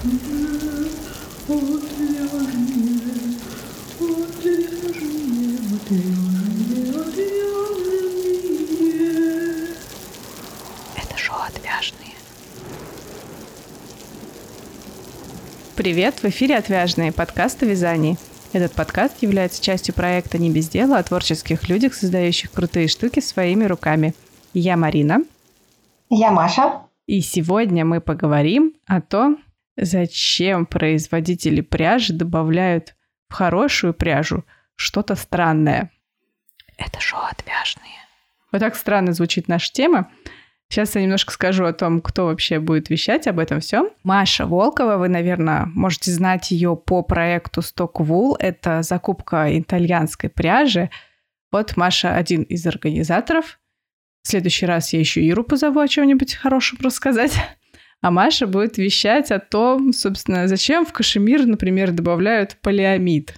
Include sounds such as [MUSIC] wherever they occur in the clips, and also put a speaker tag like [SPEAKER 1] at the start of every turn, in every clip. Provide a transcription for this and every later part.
[SPEAKER 1] Это шоу «Отвяжные». Привет, в эфире «Отвяжные» подкаст о вязании. Этот подкаст является частью проекта «Не без дела» о творческих людях, создающих крутые штуки своими руками. Я Марина.
[SPEAKER 2] Я Маша.
[SPEAKER 1] И сегодня мы поговорим о том, зачем производители пряжи добавляют в хорошую пряжу что-то странное. Это шоу «Отвяжные». Вот так странно звучит наша тема. Сейчас я немножко скажу о том, кто вообще будет вещать об этом всем. Маша Волкова, вы, наверное, можете знать ее по проекту Stock Wool. Это закупка итальянской пряжи. Вот Маша один из организаторов. В следующий раз я еще Иру позову о чем-нибудь хорошем рассказать. А Маша будет вещать о том, собственно, зачем в кашемир, например, добавляют полиамид.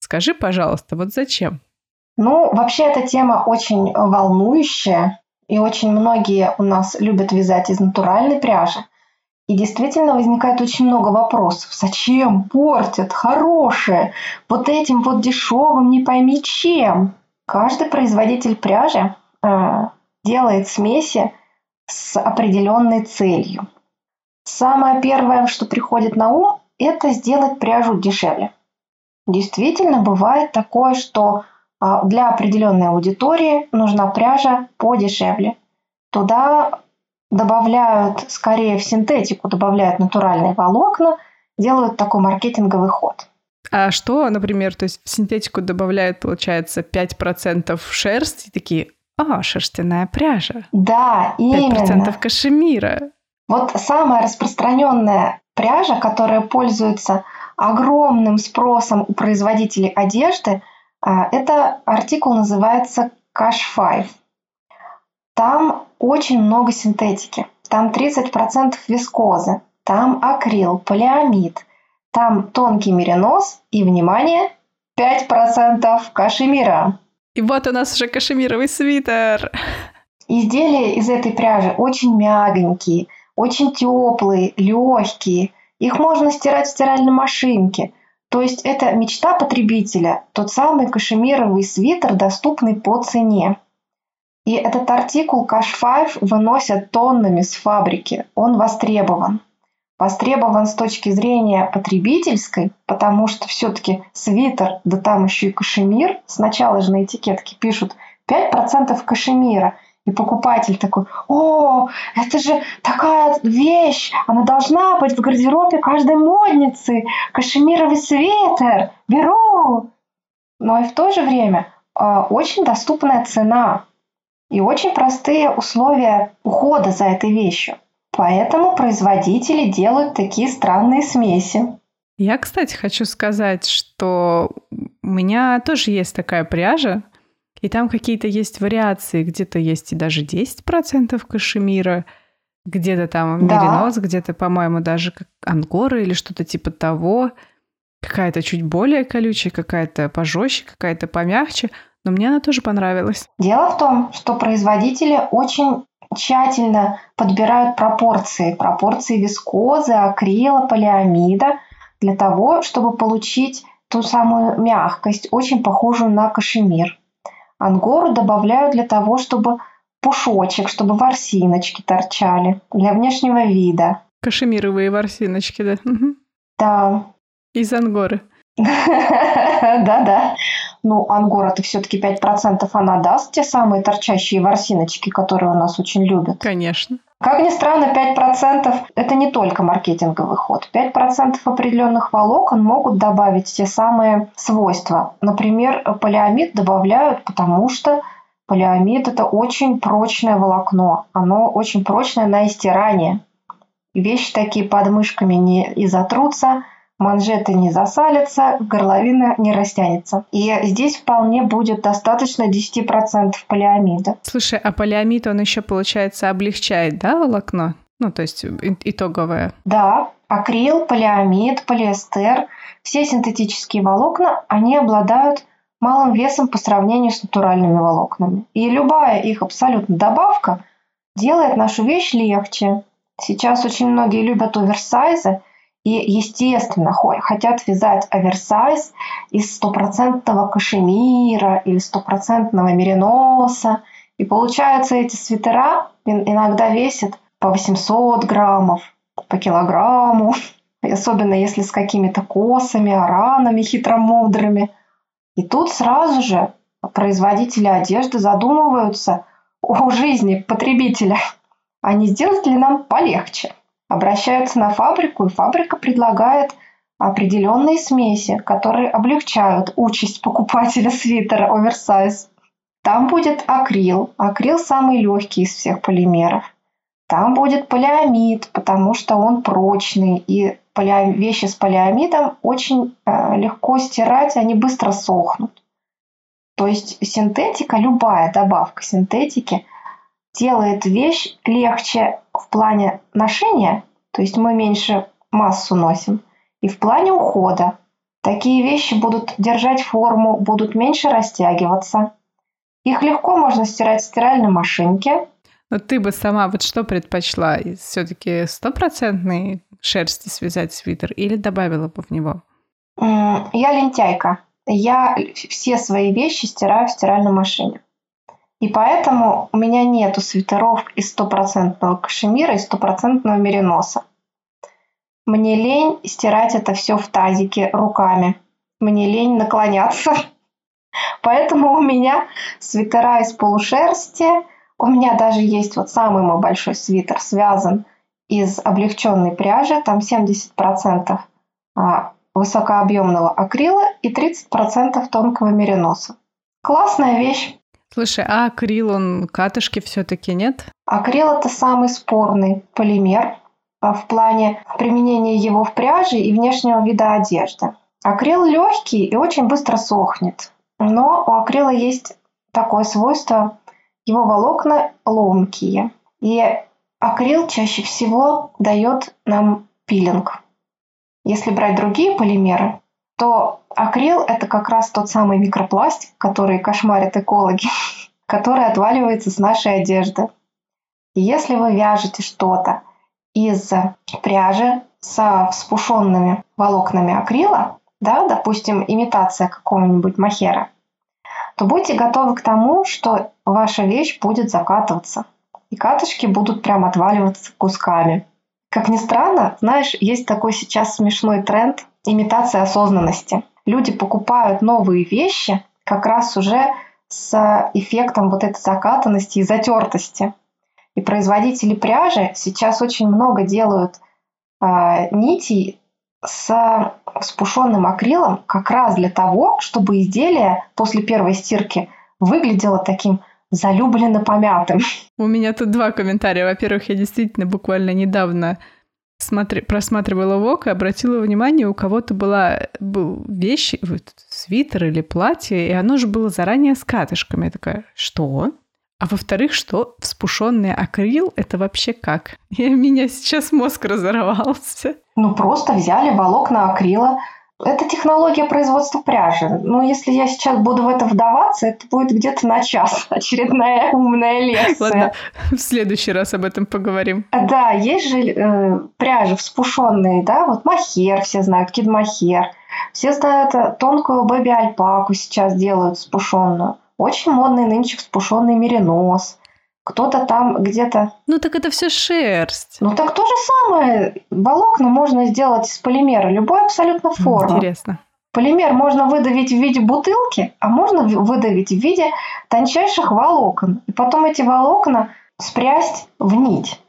[SPEAKER 1] Скажи, пожалуйста, вот зачем?
[SPEAKER 2] Ну, вообще эта тема очень волнующая, и очень многие у нас любят вязать из натуральной пряжи. И действительно возникает очень много вопросов. Зачем портят хорошее вот этим вот дешевым, не пойми чем? Каждый производитель пряжи э, делает смеси с определенной целью. Самое первое, что приходит на ум, это сделать пряжу дешевле. Действительно, бывает такое, что а, для определенной аудитории нужна пряжа подешевле. Туда добавляют, скорее в синтетику, добавляют натуральные волокна, делают такой маркетинговый ход.
[SPEAKER 1] А что, например, то есть в синтетику добавляют, получается, 5% шерсти, такие, а, шерстяная пряжа.
[SPEAKER 2] Да, 5%
[SPEAKER 1] именно. 5% кашемира.
[SPEAKER 2] Вот самая распространенная пряжа, которая пользуется огромным спросом у производителей одежды, а, это артикул называется Cash 5. Там очень много синтетики. Там 30% вискозы, там акрил, полиамид, там тонкий меринос и, внимание, 5% кашемира.
[SPEAKER 1] И вот у нас уже кашемировый свитер.
[SPEAKER 2] Изделия из этой пряжи очень мягенькие – очень теплые, легкие. Их можно стирать в стиральной машинке. То есть это мечта потребителя, тот самый кашемировый свитер, доступный по цене. И этот артикул Cash 5 выносят тоннами с фабрики. Он востребован. Востребован с точки зрения потребительской, потому что все-таки свитер, да там еще и кашемир. Сначала же на этикетке пишут 5% кашемира – и покупатель такой, о, это же такая вещь, она должна быть в гардеробе каждой модницы, кашемировый свитер, беру. Но и в то же время э, очень доступная цена и очень простые условия ухода за этой вещью. Поэтому производители делают такие странные смеси.
[SPEAKER 1] Я, кстати, хочу сказать, что у меня тоже есть такая пряжа, и там какие-то есть вариации, где-то есть и даже 10% кашемира, где-то там да. меринос, где-то, по-моему, даже как ангора или что-то типа того. Какая-то чуть более колючая, какая-то пожестче, какая-то помягче. Но мне она тоже понравилась.
[SPEAKER 2] Дело в том, что производители очень тщательно подбирают пропорции. Пропорции вискозы, акрила, полиамида для того, чтобы получить ту самую мягкость, очень похожую на кашемир. Ангору добавляют для того, чтобы пушочек, чтобы ворсиночки торчали для внешнего вида.
[SPEAKER 1] Кашемировые ворсиночки, да?
[SPEAKER 2] Да.
[SPEAKER 1] Из ангоры. [LAUGHS]
[SPEAKER 2] Да-да. Ну, ангора-то все-таки 5% она даст, те самые торчащие ворсиночки, которые у нас очень любят.
[SPEAKER 1] Конечно.
[SPEAKER 2] Как ни странно, 5% это не только маркетинговый ход. 5% определенных волокон могут добавить те самые свойства. Например, полиамид добавляют, потому что полиамид это очень прочное волокно. Оно очень прочное на истирание. Вещи такие под мышками не изотрутся, манжеты не засалятся, горловина не растянется. И здесь вполне будет достаточно 10% полиамида.
[SPEAKER 1] Слушай, а полиамид, он еще, получается, облегчает, да, волокно? Ну, то есть итоговое.
[SPEAKER 2] Да, акрил, полиамид, полиэстер, все синтетические волокна, они обладают малым весом по сравнению с натуральными волокнами. И любая их абсолютно добавка делает нашу вещь легче. Сейчас очень многие любят оверсайзы, и, естественно, хотят вязать оверсайз из стопроцентного кашемира или стопроцентного мериноса. И получается, эти свитера иногда весят по 800 граммов, по килограмму, [LAUGHS] особенно если с какими-то косами, ранами хитромудрыми. И тут сразу же производители одежды задумываются о жизни потребителя, а не сделать ли нам полегче. Обращаются на фабрику, и фабрика предлагает определенные смеси, которые облегчают участь покупателя свитера оверсайз. Там будет акрил. Акрил самый легкий из всех полимеров. Там будет полиамид, потому что он прочный, и вещи с полиамидом очень э, легко стирать, они быстро сохнут. То есть синтетика, любая добавка синтетики делает вещь легче в плане ношения, то есть мы меньше массу носим, и в плане ухода. Такие вещи будут держать форму, будут меньше растягиваться. Их легко можно стирать в стиральной машинке.
[SPEAKER 1] Но ты бы сама вот что предпочла? Все-таки стопроцентной шерсти связать свитер или добавила бы в него?
[SPEAKER 2] Я лентяйка я все свои вещи стираю в стиральной машине. И поэтому у меня нету свитеров из стопроцентного кашемира и стопроцентного мериноса. Мне лень стирать это все в тазике руками. Мне лень наклоняться. [LAUGHS] Поэтому у меня свитера из полушерсти. У меня даже есть вот самый мой большой свитер, связан из облегченной пряжи. Там 70% высокообъемного акрила и 30% тонкого мериноса. Классная вещь.
[SPEAKER 1] Слушай, а акрил, он катышки все-таки нет?
[SPEAKER 2] Акрил – это самый спорный полимер а, в плане применения его в пряже и внешнего вида одежды. Акрил легкий и очень быстро сохнет. Но у акрила есть такое свойство, его волокна ломкие. И акрил чаще всего дает нам пилинг. Если брать другие полимеры, то акрил – это как раз тот самый микропластик, который кошмарят экологи, [LAUGHS] который отваливается с нашей одежды. Если вы вяжете что-то из пряжи со вспушенными волокнами акрила, да, допустим, имитация какого-нибудь махера, то будьте готовы к тому, что ваша вещь будет закатываться. И катышки будут прям отваливаться кусками. Как ни странно, знаешь, есть такой сейчас смешной тренд имитация осознанности. Люди покупают новые вещи как раз уже с эффектом вот этой закатанности и затертости. И производители пряжи сейчас очень много делают э, нитей с спушенным акрилом как раз для того, чтобы изделие после первой стирки выглядело таким залюбленно помятым.
[SPEAKER 1] У меня тут два комментария. Во-первых, я действительно буквально недавно смотри, просматривала ВОК и обратила внимание, у кого-то была был вещь, вот, свитер или платье, и оно же было заранее с катышками. Я такая, что? А во-вторых, что вспушенный акрил — это вообще как? [LAUGHS] И меня сейчас мозг разорвался.
[SPEAKER 2] Ну, просто взяли волокна акрила, это технология производства пряжи. Но если я сейчас буду в это вдаваться, это будет где-то на час [LAUGHS] очередная умная лекция.
[SPEAKER 1] Ладно, [LAUGHS] в следующий раз об этом поговорим.
[SPEAKER 2] Да, есть же э, пряжи вспушенные, да, вот махер, все знают, кидмахер. Все знают э, тонкую бэби-альпаку сейчас делают вспушенную. Очень модный нынче вспушенный меринос кто-то там где-то...
[SPEAKER 1] Ну так это все шерсть.
[SPEAKER 2] Ну так то же самое. Волокна можно сделать из полимера, любой абсолютно формы.
[SPEAKER 1] Интересно.
[SPEAKER 2] Полимер можно выдавить в виде бутылки, а можно выдавить в виде тончайших волокон. И потом эти волокна спрясть в нить.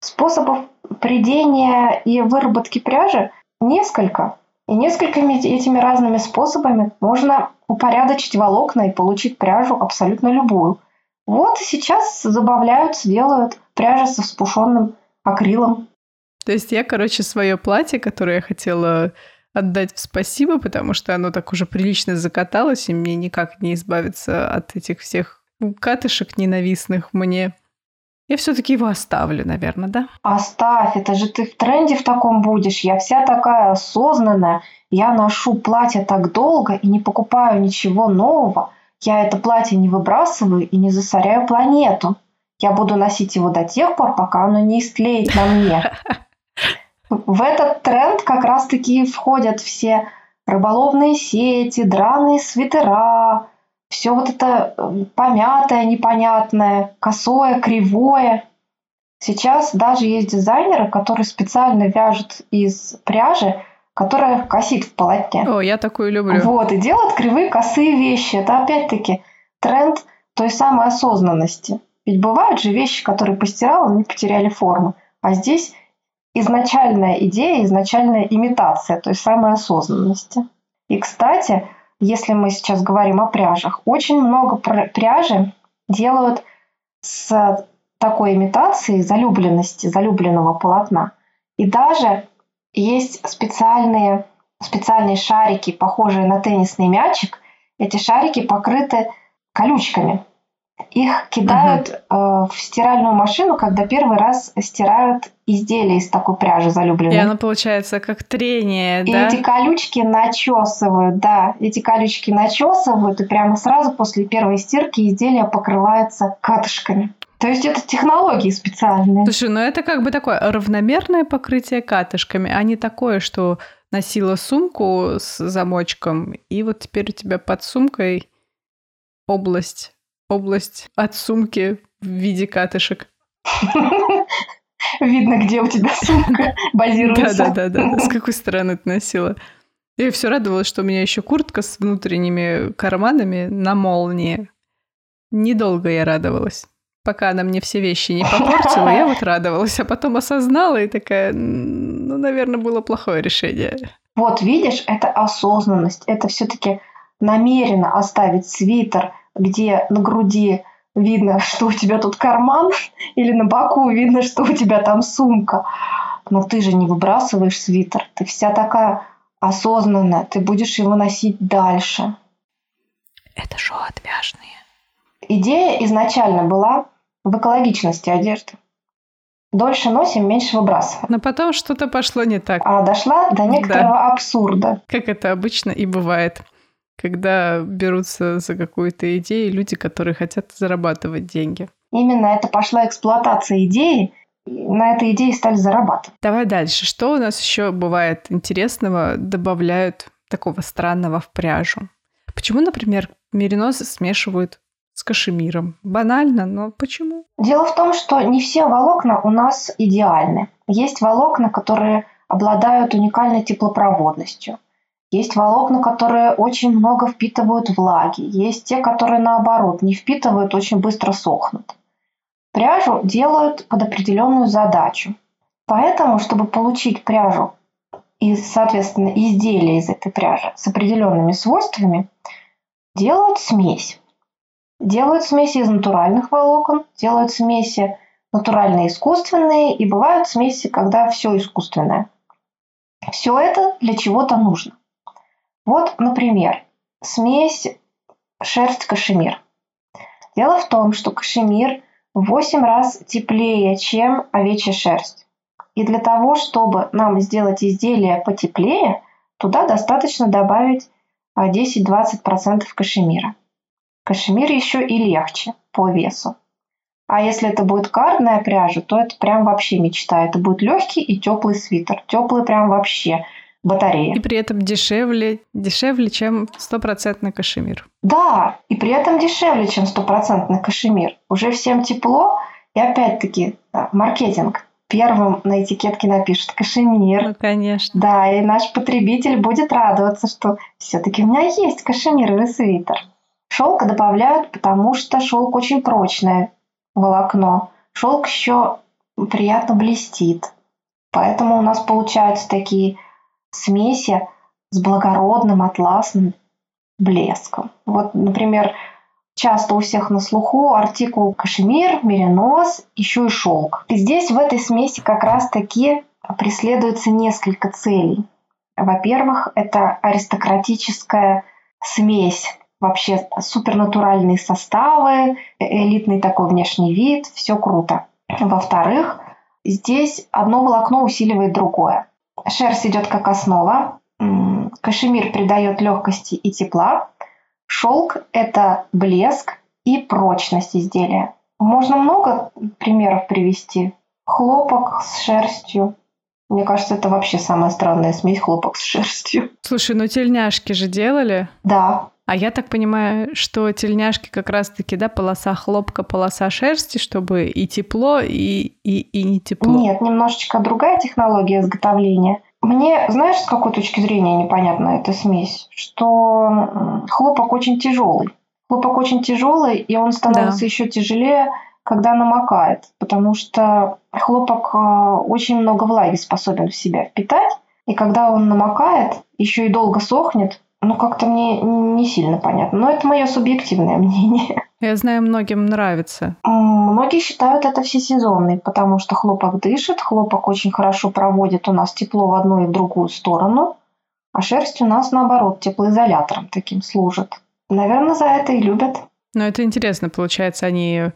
[SPEAKER 2] Способов придения и выработки пряжи несколько. И несколькими этими разными способами можно упорядочить волокна и получить пряжу абсолютно любую. Вот сейчас забавляются, делают пряжи со вспушенным акрилом.
[SPEAKER 1] То есть я, короче, свое платье, которое я хотела отдать в спасибо, потому что оно так уже прилично закаталось, и мне никак не избавиться от этих всех катышек ненавистных мне. Я все-таки его оставлю, наверное, да?
[SPEAKER 2] Оставь, это же ты в тренде в таком будешь. Я вся такая осознанная. Я ношу платье так долго и не покупаю ничего нового. Я это платье не выбрасываю и не засоряю планету. Я буду носить его до тех пор, пока оно не истлеет на мне. [LAUGHS] В этот тренд как раз-таки входят все рыболовные сети, драные свитера, все вот это э, помятое, непонятное, косое, кривое. Сейчас даже есть дизайнеры, которые специально вяжут из пряжи, которая косит в полотне.
[SPEAKER 1] О, я такую люблю.
[SPEAKER 2] Вот, и делают кривые косые вещи. Это опять-таки тренд той самой осознанности. Ведь бывают же вещи, которые постирал, они потеряли форму. А здесь изначальная идея, изначальная имитация той самой осознанности. И, кстати, если мы сейчас говорим о пряжах, очень много пряжи делают с такой имитацией залюбленности, залюбленного полотна. И даже есть специальные, специальные шарики, похожие на теннисный мячик. Эти шарики покрыты колючками. Их кидают uh-huh. э, в стиральную машину, когда первый раз стирают изделие из такой пряжи залюбленной. И
[SPEAKER 1] оно получается как трение,
[SPEAKER 2] и
[SPEAKER 1] да?
[SPEAKER 2] эти колючки начесывают, да. Эти колючки начесывают, и прямо сразу после первой стирки изделие покрывается катышками. То есть это технологии специальные.
[SPEAKER 1] Слушай, ну это как бы такое равномерное покрытие катышками, а не такое, что носила сумку с замочком, и вот теперь у тебя под сумкой область область от сумки в виде катышек. [LAUGHS]
[SPEAKER 2] Видно, где у тебя сумка [LAUGHS] базируется.
[SPEAKER 1] Да, да, да, да. С [LAUGHS] какой стороны ты носила? Я все радовалась, что у меня еще куртка с внутренними карманами на молнии. Недолго я радовалась. Пока она мне все вещи не попортила, я вот [LAUGHS] радовалась, а потом осознала и такая, ну, наверное, было плохое решение.
[SPEAKER 2] Вот видишь, это осознанность, это все-таки намеренно оставить свитер где на груди видно, [LAUGHS] что у тебя тут карман, или на боку видно, что у тебя там сумка. Но ты же не выбрасываешь свитер. Ты вся такая осознанная. Ты будешь его носить дальше.
[SPEAKER 1] Это шоу отвяжные.
[SPEAKER 2] Идея изначально была в экологичности одежды. Дольше носим, меньше выбрасываем.
[SPEAKER 1] Но потом что-то пошло не так.
[SPEAKER 2] А дошла до некоторого да. абсурда.
[SPEAKER 1] Как это обычно и бывает когда берутся за какую-то идею люди, которые хотят зарабатывать деньги.
[SPEAKER 2] Именно это пошла эксплуатация идеи, на этой идее стали зарабатывать.
[SPEAKER 1] Давай дальше. Что у нас еще бывает интересного, добавляют такого странного в пряжу? Почему, например, мериносы смешивают с кашемиром? Банально, но почему?
[SPEAKER 2] Дело в том, что не все волокна у нас идеальны. Есть волокна, которые обладают уникальной теплопроводностью. Есть волокна, которые очень много впитывают влаги. Есть те, которые наоборот не впитывают, очень быстро сохнут. Пряжу делают под определенную задачу. Поэтому, чтобы получить пряжу и, соответственно, изделие из этой пряжи с определенными свойствами, делают смесь. Делают смеси из натуральных волокон, делают смеси натуральные искусственные, и бывают смеси, когда все искусственное. Все это для чего-то нужно. Вот, например, смесь шерсть-кашемир. Дело в том, что кашемир в 8 раз теплее, чем овечья шерсть. И для того, чтобы нам сделать изделие потеплее, туда достаточно добавить 10-20% кашемира. Кашемир еще и легче по весу. А если это будет кардная пряжа, то это прям вообще мечта. Это будет легкий и теплый свитер. Теплый прям вообще батареи.
[SPEAKER 1] И при этом дешевле, дешевле, чем стопроцентный кашемир.
[SPEAKER 2] Да, и при этом дешевле, чем стопроцентный кашемир. Уже всем тепло, и опять-таки маркетинг. Первым на этикетке напишет кашемир.
[SPEAKER 1] Ну, конечно.
[SPEAKER 2] Да, и наш потребитель будет радоваться, что все-таки у меня есть кашемировый свитер. Шелка добавляют, потому что шелк очень прочное волокно. Шелк еще приятно блестит. Поэтому у нас получаются такие смеси с благородным атласным блеском. Вот, например, часто у всех на слуху артикул кашемир, меринос, еще и шелк. И здесь в этой смеси как раз-таки преследуется несколько целей. Во-первых, это аристократическая смесь, вообще супернатуральные составы, элитный такой внешний вид, все круто. Во-вторых, здесь одно волокно усиливает другое. Шерсть идет как основа. Кашемир придает легкости и тепла. Шелк – это блеск и прочность изделия. Можно много примеров привести. Хлопок с шерстью, Мне кажется, это вообще самая странная смесь хлопок с шерстью.
[SPEAKER 1] Слушай, ну тельняшки же делали?
[SPEAKER 2] Да.
[SPEAKER 1] А я так понимаю, что тельняшки как раз-таки, да, полоса хлопка, полоса шерсти, чтобы и тепло, и, и, и не тепло.
[SPEAKER 2] Нет, немножечко другая технология изготовления. Мне, знаешь, с какой точки зрения непонятна эта смесь? Что хлопок очень тяжелый. Хлопок очень тяжелый, и он становится да. еще тяжелее, когда намокает, потому что хлопок э, очень много влаги способен в себя впитать, и когда он намокает, еще и долго сохнет, ну, как-то мне не сильно понятно. Но это мое субъективное [LAUGHS] мнение.
[SPEAKER 1] Я знаю, многим нравится.
[SPEAKER 2] Многие считают это всесезонный, потому что хлопок дышит, хлопок очень хорошо проводит у нас тепло в одну и в другую сторону, а шерсть у нас, наоборот, теплоизолятором таким служит. Наверное, за это и любят.
[SPEAKER 1] Но это интересно, получается, они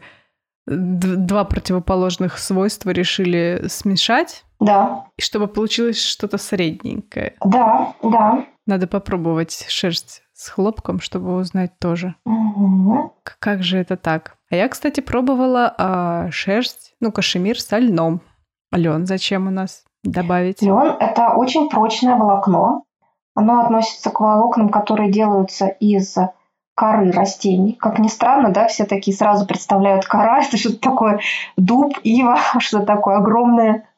[SPEAKER 1] два противоположных свойства решили смешать.
[SPEAKER 2] Да.
[SPEAKER 1] И чтобы получилось что-то средненькое.
[SPEAKER 2] Да, да.
[SPEAKER 1] Надо попробовать шерсть с хлопком, чтобы узнать тоже.
[SPEAKER 2] Угу.
[SPEAKER 1] Как же это так? А я, кстати, пробовала а, шерсть, ну, кашемир со льном. Лен зачем у нас добавить?
[SPEAKER 2] Лен – это очень прочное волокно. Оно относится к волокнам, которые делаются из коры растений. Как ни странно, да, все такие сразу представляют кора, [LAUGHS] это что-то такое дуб, ива, [LAUGHS] что-то такое огромное.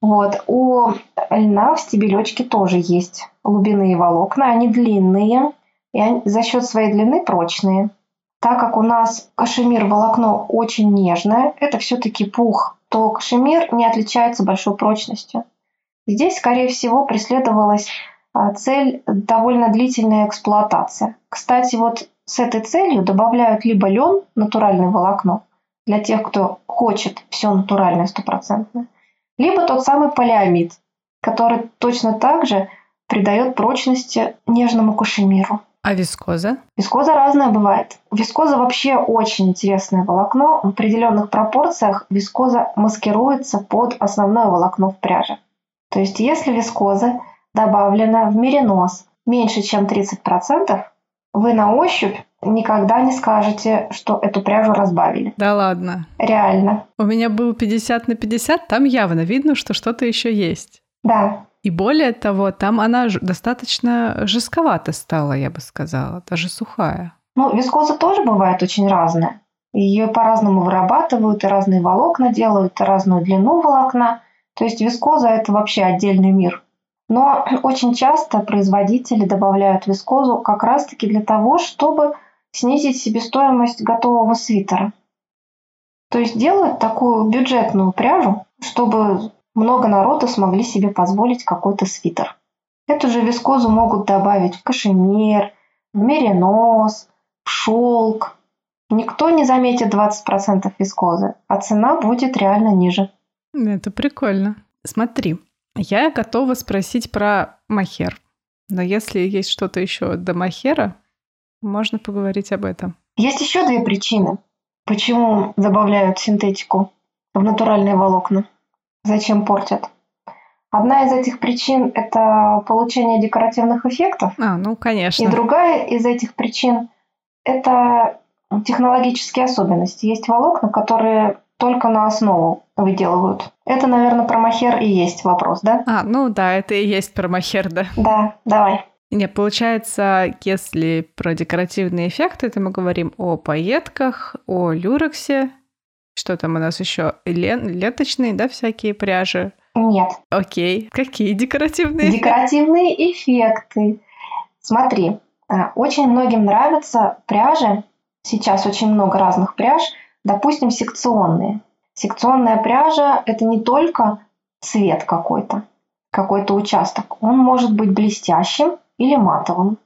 [SPEAKER 2] Вот. У льна в стебелечке тоже есть глубинные волокна, они длинные, и они за счет своей длины прочные. Так как у нас кашемир волокно очень нежное, это все-таки пух, то кашемир не отличается большой прочностью. Здесь, скорее всего, преследовалась а, цель довольно длительная эксплуатация. Кстати, вот с этой целью добавляют либо лен, натуральное волокно, для тех, кто хочет все натуральное, стопроцентное, либо тот самый полиамид, который точно так же придает прочности нежному кашемиру.
[SPEAKER 1] А вискоза?
[SPEAKER 2] Вискоза разная бывает. Вискоза вообще очень интересное волокно. В определенных пропорциях вискоза маскируется под основное волокно в пряже. То есть если вискоза добавлена в меринос меньше, чем 30%, вы на ощупь никогда не скажете, что эту пряжу разбавили.
[SPEAKER 1] Да ладно.
[SPEAKER 2] Реально.
[SPEAKER 1] У меня был 50 на 50, там явно видно, что что-то еще есть.
[SPEAKER 2] Да.
[SPEAKER 1] И более того, там она достаточно жестковато стала, я бы сказала, даже сухая.
[SPEAKER 2] Ну, вискоза тоже бывает очень разная. Ее по-разному вырабатывают, и разные волокна делают, и разную длину волокна. То есть вискоза – это вообще отдельный мир. Но [CLEARS THROAT] очень часто производители добавляют вискозу как раз-таки для того, чтобы снизить себестоимость готового свитера. То есть делают такую бюджетную пряжу, чтобы много народу смогли себе позволить какой-то свитер. Эту же вискозу могут добавить в кашемир, в меринос, в шелк. Никто не заметит 20% вискозы, а цена будет реально ниже.
[SPEAKER 1] Это прикольно. Смотри, я готова спросить про махер. Но если есть что-то еще до махера, можно поговорить об этом.
[SPEAKER 2] Есть еще две причины, почему добавляют синтетику в натуральные волокна. Зачем портят? Одна из этих причин – это получение декоративных эффектов.
[SPEAKER 1] А, ну, конечно.
[SPEAKER 2] И другая из этих причин – это технологические особенности. Есть волокна, которые только на основу выделывают. Это, наверное, про махер и есть вопрос, да?
[SPEAKER 1] А, ну да, это и есть про махер, да.
[SPEAKER 2] Да, давай.
[SPEAKER 1] Не, получается, если про декоративные эффекты, то мы говорим о пайетках, о люрексе, что там у нас еще? Лен, леточные, да, всякие пряжи?
[SPEAKER 2] Нет.
[SPEAKER 1] Окей. Какие декоративные?
[SPEAKER 2] Декоративные эффекты. Смотри, а, очень многим нравятся пряжи. Сейчас очень много разных пряж – Допустим, секционные. Секционная пряжа – это не только цвет какой-то, какой-то участок. Он может быть блестящим или матовым.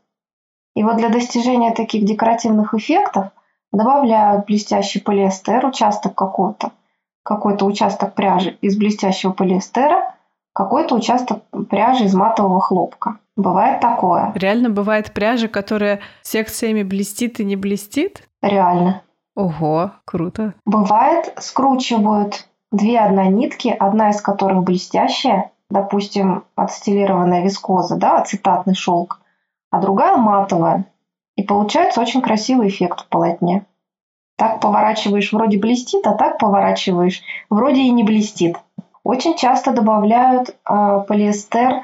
[SPEAKER 2] И вот для достижения таких декоративных эффектов добавляют блестящий полиэстер, участок какого-то, какой-то участок пряжи из блестящего полиэстера, какой-то участок пряжи из матового хлопка. Бывает такое.
[SPEAKER 1] Реально бывает пряжа, которая секциями блестит и не блестит?
[SPEAKER 2] Реально.
[SPEAKER 1] Ого, круто.
[SPEAKER 2] Бывает, скручивают две однонитки, одна из которых блестящая, допустим, отстилированная вискоза, да, ацетатный шелк, а другая матовая. И получается очень красивый эффект в полотне. Так поворачиваешь, вроде блестит, а так поворачиваешь, вроде и не блестит. очень часто добавляют э, полиэстер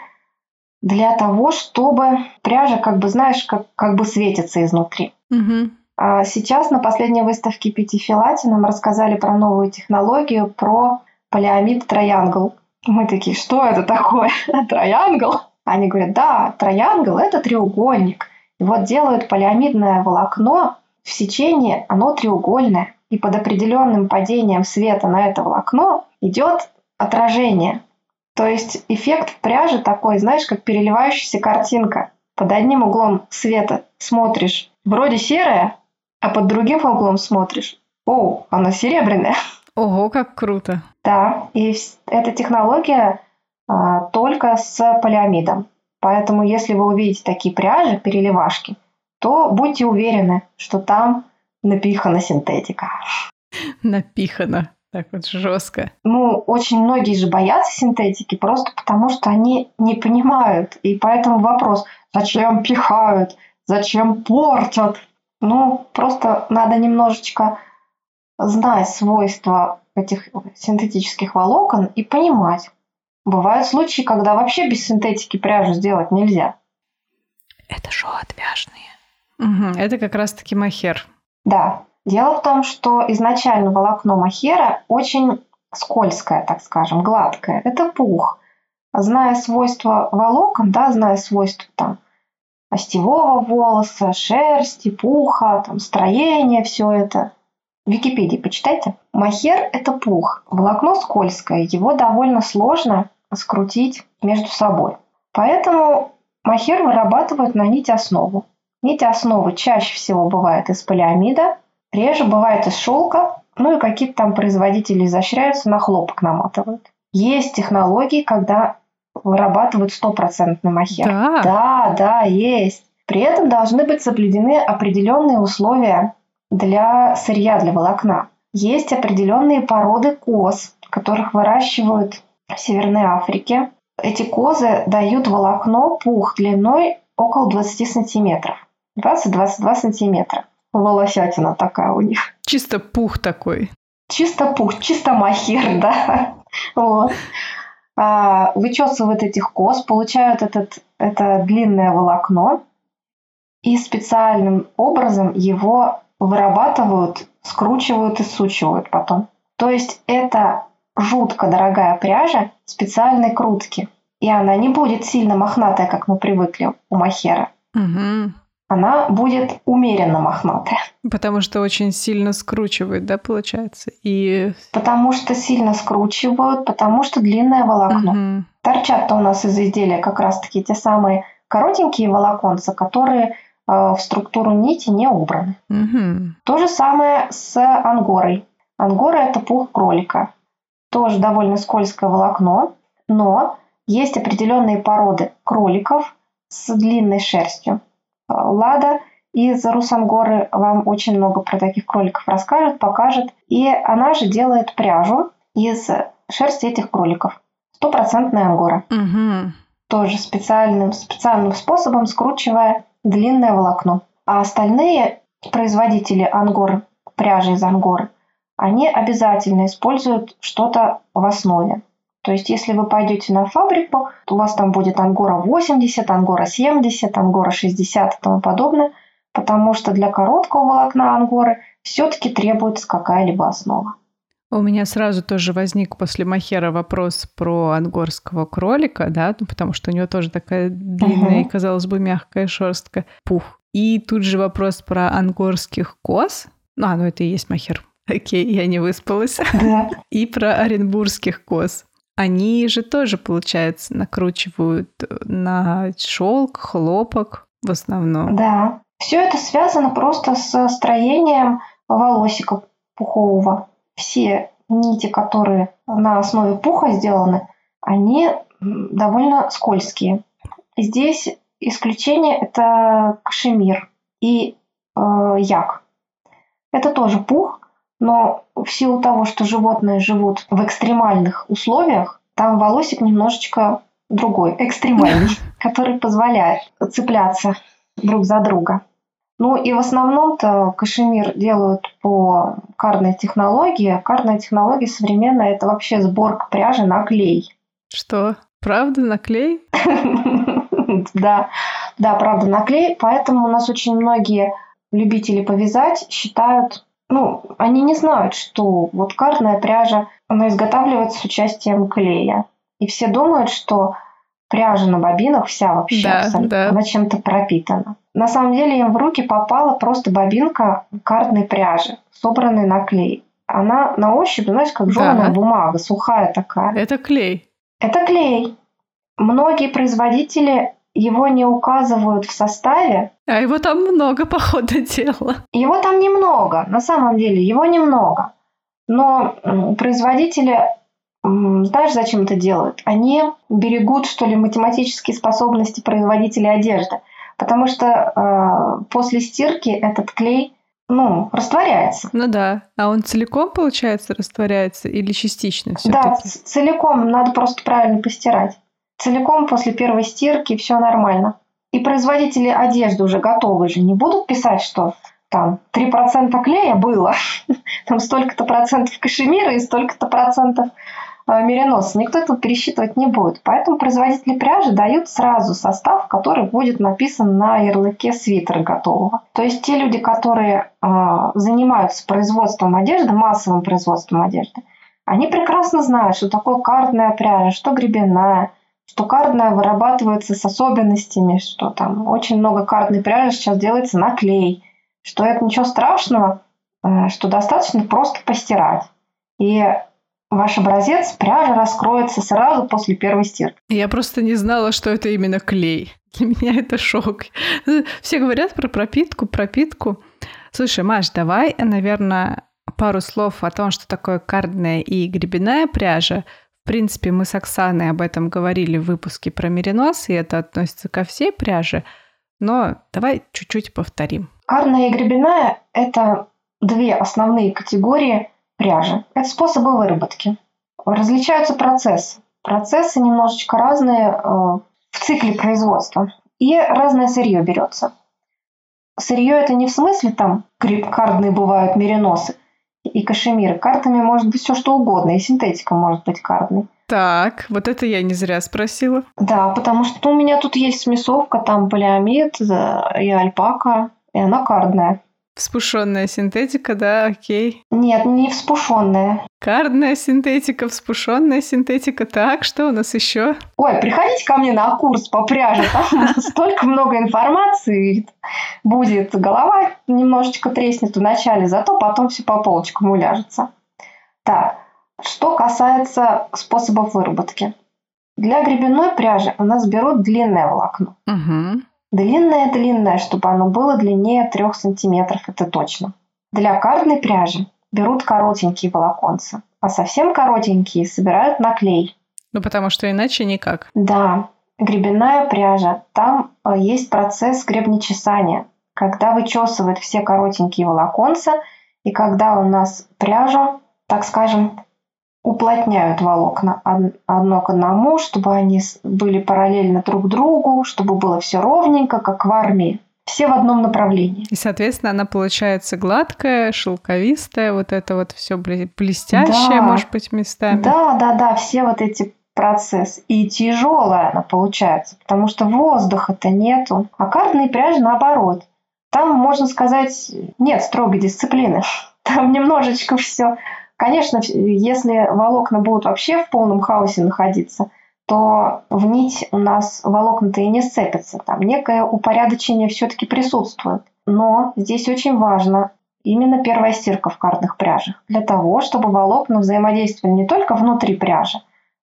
[SPEAKER 2] для того, чтобы пряжа, как бы, знаешь, как, как бы светится изнутри.
[SPEAKER 1] Угу.
[SPEAKER 2] А сейчас на последней выставке Пятифилати нам рассказали про новую технологию, про полиамид троянгл. Мы такие, что это такое? [LAUGHS] Троянгл? Они говорят, да, троянгл – это треугольник. И вот делают полиамидное волокно, в сечении оно треугольное. И под определенным падением света на это волокно идет отражение. То есть эффект в пряже такой, знаешь, как переливающаяся картинка. Под одним углом света смотришь, вроде серое, а под другим углом смотришь, о, она серебряная.
[SPEAKER 1] Ого, как круто.
[SPEAKER 2] Да, и эта технология а, только с полиамидом. Поэтому, если вы увидите такие пряжи, переливашки, то будьте уверены, что там напихана синтетика.
[SPEAKER 1] Напихана. Так вот жестко.
[SPEAKER 2] Ну, очень многие же боятся синтетики просто потому, что они не понимают. И поэтому вопрос, зачем пихают, зачем портят? Ну, просто надо немножечко знать свойства этих синтетических волокон и понимать. Бывают случаи, когда вообще без синтетики пряжу сделать нельзя.
[SPEAKER 1] Это шоу отвяжные. Угу, это как раз-таки махер.
[SPEAKER 2] Да. Дело в том, что изначально волокно махера очень скользкое, так скажем, гладкое. Это пух. Зная свойства волокон, да, зная свойства там остевого волоса, шерсти, пуха, там, строение, все это. В Википедии почитайте. Махер – это пух. Волокно скользкое, его довольно сложно скрутить между собой. Поэтому махер вырабатывают на нить основу. Нить основы чаще всего бывает из полиамида, реже бывает из шелка, ну и какие-то там производители изощряются, на хлопок наматывают. Есть технологии, когда вырабатывают стопроцентный махер.
[SPEAKER 1] Да.
[SPEAKER 2] да, да, есть. При этом должны быть соблюдены определенные условия для сырья, для волокна. Есть определенные породы коз, которых выращивают в Северной Африке. Эти козы дают волокно пух длиной около 20 сантиметров. 20-22 сантиметра. Волосятина такая у них.
[SPEAKER 1] Чисто пух такой.
[SPEAKER 2] Чисто пух, чисто махер, [LAUGHS] да. Вот. А, вычесывают этих коз, получают этот, это длинное волокно и специальным образом его вырабатывают, скручивают и сучивают потом. То есть это жутко дорогая пряжа специальной крутки. И она не будет сильно мохнатая, как мы привыкли у махера.
[SPEAKER 1] Угу.
[SPEAKER 2] Она будет умеренно мохнатая.
[SPEAKER 1] Потому что очень сильно скручивают, да, получается? И...
[SPEAKER 2] Потому что сильно скручивают, потому что длинное волокно.
[SPEAKER 1] Угу.
[SPEAKER 2] Торчат-то у нас из изделия как раз-таки те самые коротенькие волоконца, которые э, в структуру нити не убраны.
[SPEAKER 1] Угу.
[SPEAKER 2] То же самое с ангорой. Ангора – это пух кролика. Тоже довольно скользкое волокно, но есть определенные породы кроликов с длинной шерстью. Э, Лада из Русангоры вам очень много про таких кроликов расскажет, покажет. И она же делает пряжу из шерсти этих кроликов. Стопроцентная ангора.
[SPEAKER 1] Угу.
[SPEAKER 2] Тоже специальным, специальным способом скручивая длинное волокно. А остальные производители ангор, пряжи из ангоры, они обязательно используют что-то в основе. То есть, если вы пойдете на фабрику, то у вас там будет ангора 80, ангора 70, ангора 60 и тому подобное, потому что для короткого волокна ангоры все-таки требуется какая-либо основа.
[SPEAKER 1] У меня сразу тоже возник после Махера вопрос про ангорского кролика, да, ну, потому что у него тоже такая длинная uh-huh. и, казалось бы, мягкая шерстка, пух. И тут же вопрос про ангорских коз. А, ну это и есть Махер. Окей, я не выспалась.
[SPEAKER 2] Да. [LAUGHS]
[SPEAKER 1] И про оренбургских коз. Они же тоже, получается, накручивают на шелк, хлопок в основном.
[SPEAKER 2] Да. Все это связано просто с строением волосика пухового все нити, которые на основе пуха сделаны, они довольно скользкие. Здесь исключение это кашемир и э, як. Это тоже пух, но в силу того, что животные живут в экстремальных условиях, там волосик немножечко другой, экстремальный, который позволяет цепляться друг за друга. Ну и в основном-то кашемир делают по кардной технологии. Кардная технология современная – это вообще сборка пряжи на клей.
[SPEAKER 1] Что? Правда, на клей? [LAUGHS]
[SPEAKER 2] Да, да, правда, на клей. Поэтому у нас очень многие любители повязать считают, ну, они не знают, что вот кардная пряжа, она изготавливается с участием клея. И все думают, что пряжа на бобинах вся вообще
[SPEAKER 1] да, да.
[SPEAKER 2] она чем-то пропитана. На самом деле им в руки попала просто бобинка картной пряжи, собранной на клей. Она на ощупь, знаешь, как жеванная да. бумага, сухая такая.
[SPEAKER 1] Это клей.
[SPEAKER 2] Это клей. Многие производители его не указывают в составе.
[SPEAKER 1] А его там много, [LAUGHS] по ходу дела.
[SPEAKER 2] Его там немного, на самом деле, его немного. Но производители знаешь, зачем это делают? Они берегут, что ли, математические способности производителей одежды. Потому что э, после стирки этот клей, ну, растворяется.
[SPEAKER 1] Ну да. А он целиком, получается, растворяется или частично
[SPEAKER 2] Да, целиком. Надо просто правильно постирать. Целиком после первой стирки все нормально. И производители одежды уже готовы же не будут писать, что там 3% клея было, [LAUGHS] там столько-то процентов кашемира и столько-то процентов Э, меринос. Никто этого пересчитывать не будет. Поэтому производители пряжи дают сразу состав, который будет написан на ярлыке свитера готового. То есть те люди, которые э, занимаются производством одежды, массовым производством одежды, они прекрасно знают, что такое картная пряжа, что гребенная, что кардная вырабатывается с особенностями, что там очень много кардной пряжи сейчас делается на клей, что это ничего страшного, э, что достаточно просто постирать. И Ваш образец пряжа раскроется сразу после первой стирки.
[SPEAKER 1] Я просто не знала, что это именно клей. Для меня это шок. Все говорят про пропитку, пропитку. Слушай, Маш, давай, наверное, пару слов о том, что такое кардная и гребенная пряжа. В принципе, мы с Оксаной об этом говорили в выпуске про меринос, и это относится ко всей пряже. Но давай чуть-чуть повторим.
[SPEAKER 2] Кардная и гребенная – это две основные категории пряжи. Это способы выработки. Различаются процессы. Процессы немножечко разные э, в цикле производства. И разное сырье берется. Сырье это не в смысле там кардные бывают мериносы и кашемиры. Картами может быть все что угодно, и синтетика может быть кардной.
[SPEAKER 1] Так, вот это я не зря спросила.
[SPEAKER 2] Да, потому что ну, у меня тут есть смесовка, там полиамид и альпака, и она кардная.
[SPEAKER 1] Вспушенная синтетика, да, окей.
[SPEAKER 2] Нет, не вспушенная.
[SPEAKER 1] Кардная синтетика, вспушенная синтетика. Так, что у нас еще?
[SPEAKER 2] Ой, приходите ко мне на курс по пряже. Там столько много информации будет. Голова немножечко треснет вначале, зато потом все по полочкам уляжется. Так, что касается способов выработки. Для гребенной пряжи у нас берут длинное волокно.
[SPEAKER 1] Угу.
[SPEAKER 2] Длинное-длинное, чтобы оно было длиннее 3 сантиметров, это точно. Для кардной пряжи берут коротенькие волоконца, а совсем коротенькие собирают на клей.
[SPEAKER 1] Ну, потому что иначе никак.
[SPEAKER 2] Да, гребенная пряжа, там э, есть процесс гребнечесания, когда вычесывают все коротенькие волоконца, и когда у нас пряжу, так скажем, уплотняют волокна одно к одному, чтобы они были параллельно друг другу, чтобы было все ровненько, как в армии. Все в одном направлении.
[SPEAKER 1] И, соответственно, она получается гладкая, шелковистая, вот это вот все блестящее, да. может быть, местами.
[SPEAKER 2] Да, да, да, все вот эти процесс. И тяжелая она получается, потому что воздуха-то нету. А картные пряжи наоборот. Там, можно сказать, нет строгой дисциплины. [LAUGHS] Там немножечко все Конечно, если волокна будут вообще в полном хаосе находиться, то в нить у нас волокна-то и не сцепятся. Там некое упорядочение все-таки присутствует. Но здесь очень важно именно первая стирка в картных пряжах. Для того, чтобы волокна взаимодействовали не только внутри пряжи,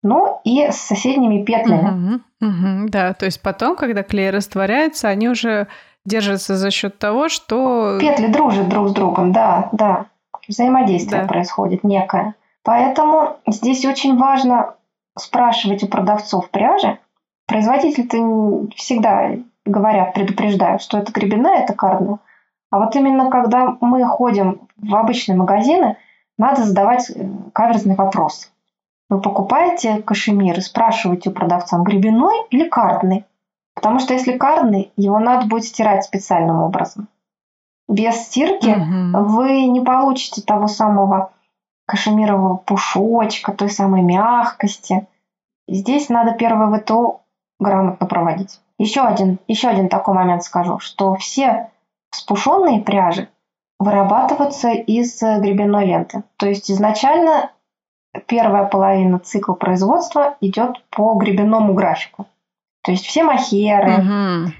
[SPEAKER 2] но и с соседними петлями.
[SPEAKER 1] Угу, угу, да, то есть потом, когда клей растворяется, они уже держатся за счет того, что...
[SPEAKER 2] Петли дружат друг с другом, да, да взаимодействие да. происходит некое. Поэтому здесь очень важно спрашивать у продавцов пряжи. Производители-то всегда говорят, предупреждают, что это гребенная, это кардна. А вот именно когда мы ходим в обычные магазины, надо задавать э, каверзный вопрос. Вы покупаете кашемир и спрашиваете у продавца, гребенной или кардный? Потому что если кардный, его надо будет стирать специальным образом. Без стирки угу. вы не получите того самого кашемирового пушочка, той самой мягкости. Здесь надо первое ВТО грамотно проводить. Еще один, еще один такой момент скажу, что все спушенные пряжи вырабатываются из гребенной ленты. То есть изначально первая половина цикла производства идет по гребенному графику. То есть все махеры, угу.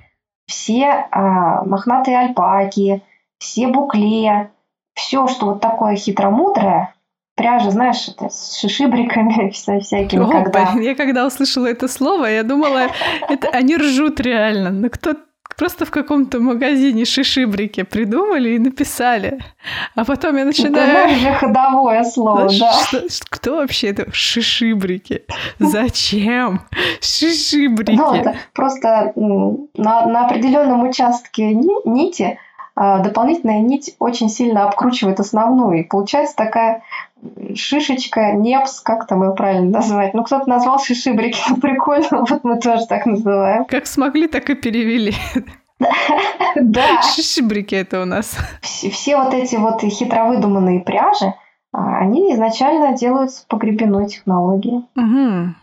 [SPEAKER 2] все а, мохнатые альпаки, все букле, все, что вот такое хитромудрое, пряжа, знаешь, это с шишибриками [LAUGHS] вся, всякими. О, когда...
[SPEAKER 1] Я когда услышала это слово, я думала, это они ржут реально. Но кто просто в каком-то магазине шишибрики придумали и написали. А потом я начинаю...
[SPEAKER 2] Это же ходовое слово, да.
[SPEAKER 1] Что, кто вообще это? Шишибрики. Зачем? Шишибрики. Ну, это
[SPEAKER 2] просто на, на определенном участке нити дополнительная нить очень сильно обкручивает основную. И получается такая шишечка, непс, как там ее правильно назвать? Ну, кто-то назвал шишибрики, ну, [LAUGHS] прикольно, вот мы тоже так называем.
[SPEAKER 1] Как смогли, так и перевели. [LAUGHS]
[SPEAKER 2] Да.
[SPEAKER 1] Шишибрики это у нас.
[SPEAKER 2] Все вот эти вот хитро выдуманные пряжи, а, они изначально делаются по гребенной технологии.
[SPEAKER 1] Угу.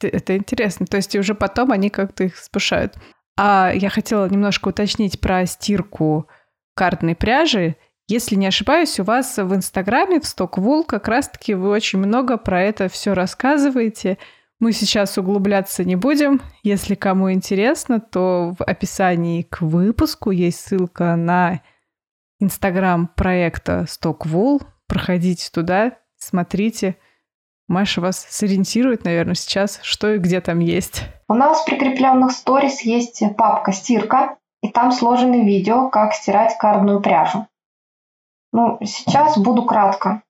[SPEAKER 1] Это, интересно. То есть уже потом они как-то их спушают. А я хотела немножко уточнить про стирку картной пряжи. Если не ошибаюсь, у вас в Инстаграме, в Stockwool, как раз-таки вы очень много про это все рассказываете. Мы сейчас углубляться не будем. Если кому интересно, то в описании к выпуску есть ссылка на Инстаграм проекта Stockwool. Проходите туда, смотрите. Маша вас сориентирует, наверное, сейчас, что и где там есть.
[SPEAKER 2] У нас в прикрепленных сторис есть папка «Стирка», и там сложены видео, как стирать кардную пряжу. Ну, сейчас буду кратко.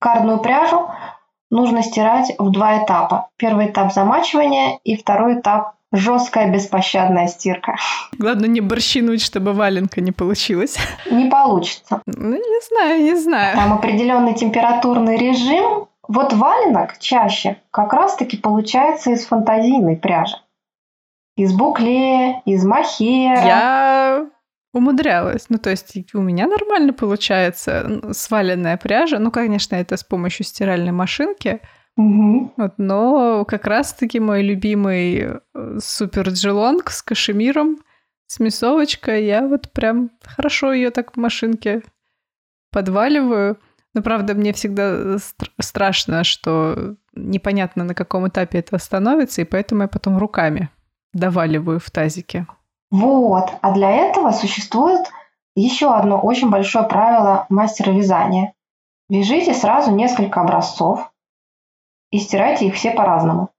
[SPEAKER 2] Кардную пряжу нужно стирать в два этапа. Первый этап замачивания и второй этап жесткая беспощадная стирка. [LAUGHS]
[SPEAKER 1] Главное не борщинуть, чтобы валенка не получилась. [LAUGHS]
[SPEAKER 2] Не получится.
[SPEAKER 1] Ну, не знаю, не знаю.
[SPEAKER 2] Там определенный температурный режим. Вот валенок чаще как раз-таки получается из фантазийной пряжи. Из букле, из махера.
[SPEAKER 1] Я умудрялась. Ну, то есть у меня нормально получается сваленная пряжа. Ну, конечно, это с помощью стиральной машинки.
[SPEAKER 2] Угу.
[SPEAKER 1] Вот, но как раз-таки мой любимый э, супер джелонг с кашемиром, с мясовочкой, я вот прям хорошо ее так в машинке подваливаю. Но, правда, мне всегда стр- страшно, что непонятно, на каком этапе это становится, и поэтому я потом руками доваливаю в тазике.
[SPEAKER 2] Вот. А для этого существует еще одно очень большое правило мастера вязания. Вяжите сразу несколько образцов и стирайте их все по-разному.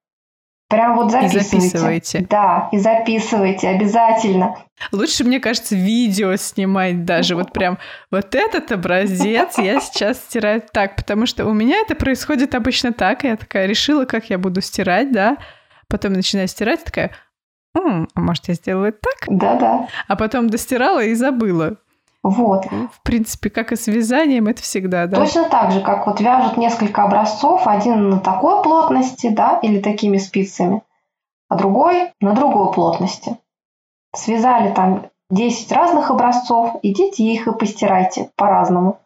[SPEAKER 2] Прям вот записывайте. И записывайте. Да, и записывайте обязательно.
[SPEAKER 1] Лучше, мне кажется, видео снимать даже. Вот прям вот этот образец я сейчас стираю так, потому что у меня это происходит обычно так. Я такая решила, как я буду стирать, да. Потом начинаю стирать, такая, М, а может, я сделала так?
[SPEAKER 2] Да-да.
[SPEAKER 1] А потом достирала и забыла.
[SPEAKER 2] Вот.
[SPEAKER 1] В принципе, как и с вязанием, это всегда, да?
[SPEAKER 2] Точно так же, как вот вяжут несколько образцов, один на такой плотности, да, или такими спицами, а другой на другой плотности. Связали там 10 разных образцов, идите их и постирайте по-разному.